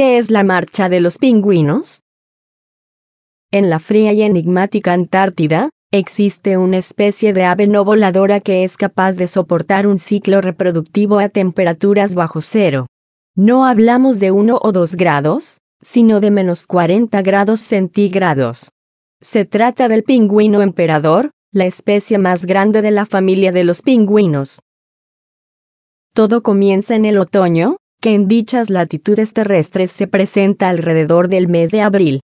qué es la marcha de los pingüinos? En la fría y enigmática Antártida, existe una especie de ave no voladora que es capaz de soportar un ciclo reproductivo a temperaturas bajo cero. No hablamos de 1 o 2 grados, sino de menos 40 grados centígrados. Se trata del pingüino emperador, la especie más grande de la familia de los pingüinos. Todo comienza en el otoño, que en dichas latitudes terrestres se presenta alrededor del mes de abril.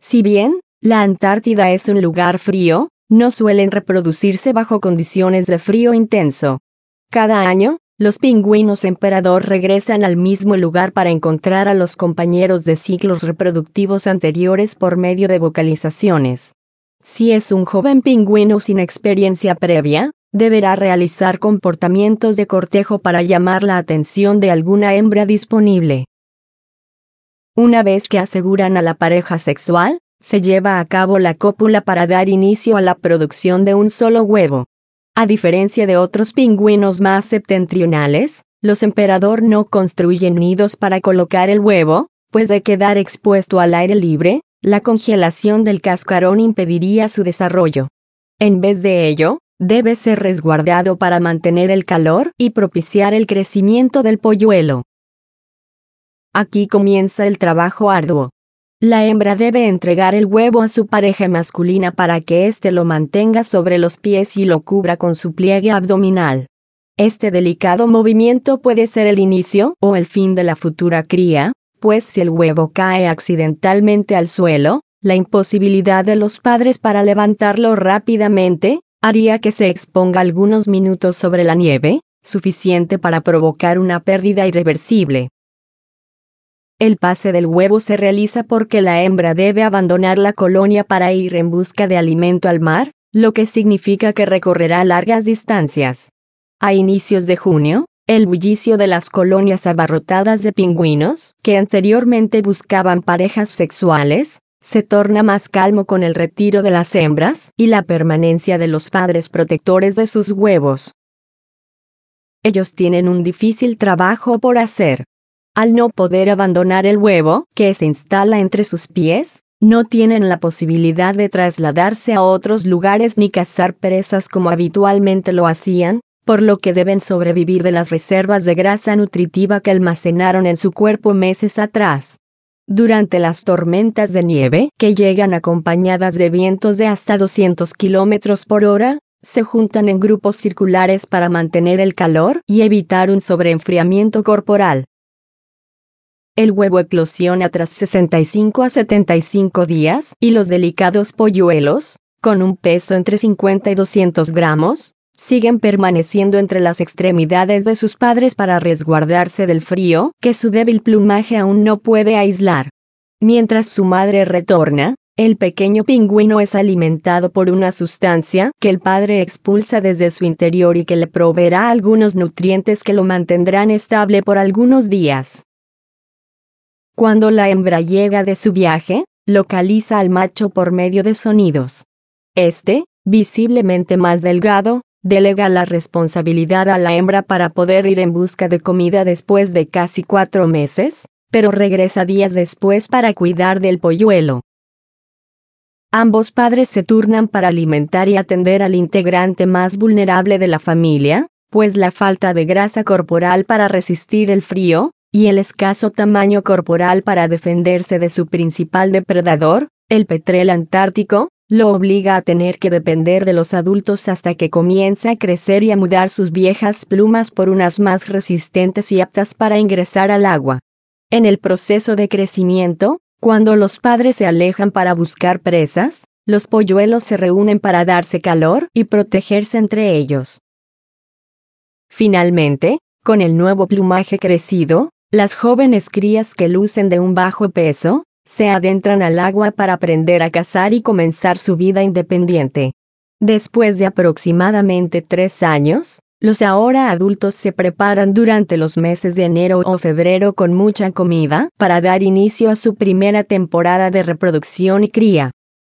Si bien, la Antártida es un lugar frío, no suelen reproducirse bajo condiciones de frío intenso. Cada año, los pingüinos emperador regresan al mismo lugar para encontrar a los compañeros de ciclos reproductivos anteriores por medio de vocalizaciones. Si es un joven pingüino sin experiencia previa, deberá realizar comportamientos de cortejo para llamar la atención de alguna hembra disponible. Una vez que aseguran a la pareja sexual, se lleva a cabo la cópula para dar inicio a la producción de un solo huevo. A diferencia de otros pingüinos más septentrionales, los emperador no construyen nidos para colocar el huevo, pues de quedar expuesto al aire libre, la congelación del cascarón impediría su desarrollo. En vez de ello, debe ser resguardado para mantener el calor y propiciar el crecimiento del polluelo. Aquí comienza el trabajo arduo. La hembra debe entregar el huevo a su pareja masculina para que éste lo mantenga sobre los pies y lo cubra con su pliegue abdominal. Este delicado movimiento puede ser el inicio o el fin de la futura cría, pues si el huevo cae accidentalmente al suelo, la imposibilidad de los padres para levantarlo rápidamente, haría que se exponga algunos minutos sobre la nieve, suficiente para provocar una pérdida irreversible. El pase del huevo se realiza porque la hembra debe abandonar la colonia para ir en busca de alimento al mar, lo que significa que recorrerá largas distancias. A inicios de junio, el bullicio de las colonias abarrotadas de pingüinos, que anteriormente buscaban parejas sexuales, se torna más calmo con el retiro de las hembras y la permanencia de los padres protectores de sus huevos. Ellos tienen un difícil trabajo por hacer, al no poder abandonar el huevo, que se instala entre sus pies, no tienen la posibilidad de trasladarse a otros lugares ni cazar presas como habitualmente lo hacían, por lo que deben sobrevivir de las reservas de grasa nutritiva que almacenaron en su cuerpo meses atrás. Durante las tormentas de nieve, que llegan acompañadas de vientos de hasta 200 km por hora, se juntan en grupos circulares para mantener el calor y evitar un sobreenfriamiento corporal. El huevo eclosiona tras 65 a 75 días y los delicados polluelos, con un peso entre 50 y 200 gramos, siguen permaneciendo entre las extremidades de sus padres para resguardarse del frío que su débil plumaje aún no puede aislar. Mientras su madre retorna, el pequeño pingüino es alimentado por una sustancia que el padre expulsa desde su interior y que le proveerá algunos nutrientes que lo mantendrán estable por algunos días. Cuando la hembra llega de su viaje, localiza al macho por medio de sonidos. Este, visiblemente más delgado, delega la responsabilidad a la hembra para poder ir en busca de comida después de casi cuatro meses, pero regresa días después para cuidar del polluelo. Ambos padres se turnan para alimentar y atender al integrante más vulnerable de la familia, pues la falta de grasa corporal para resistir el frío, y el escaso tamaño corporal para defenderse de su principal depredador, el petrel antártico, lo obliga a tener que depender de los adultos hasta que comienza a crecer y a mudar sus viejas plumas por unas más resistentes y aptas para ingresar al agua. En el proceso de crecimiento, cuando los padres se alejan para buscar presas, los polluelos se reúnen para darse calor y protegerse entre ellos. Finalmente, con el nuevo plumaje crecido, las jóvenes crías que lucen de un bajo peso, se adentran al agua para aprender a cazar y comenzar su vida independiente. Después de aproximadamente tres años, los ahora adultos se preparan durante los meses de enero o febrero con mucha comida para dar inicio a su primera temporada de reproducción y cría.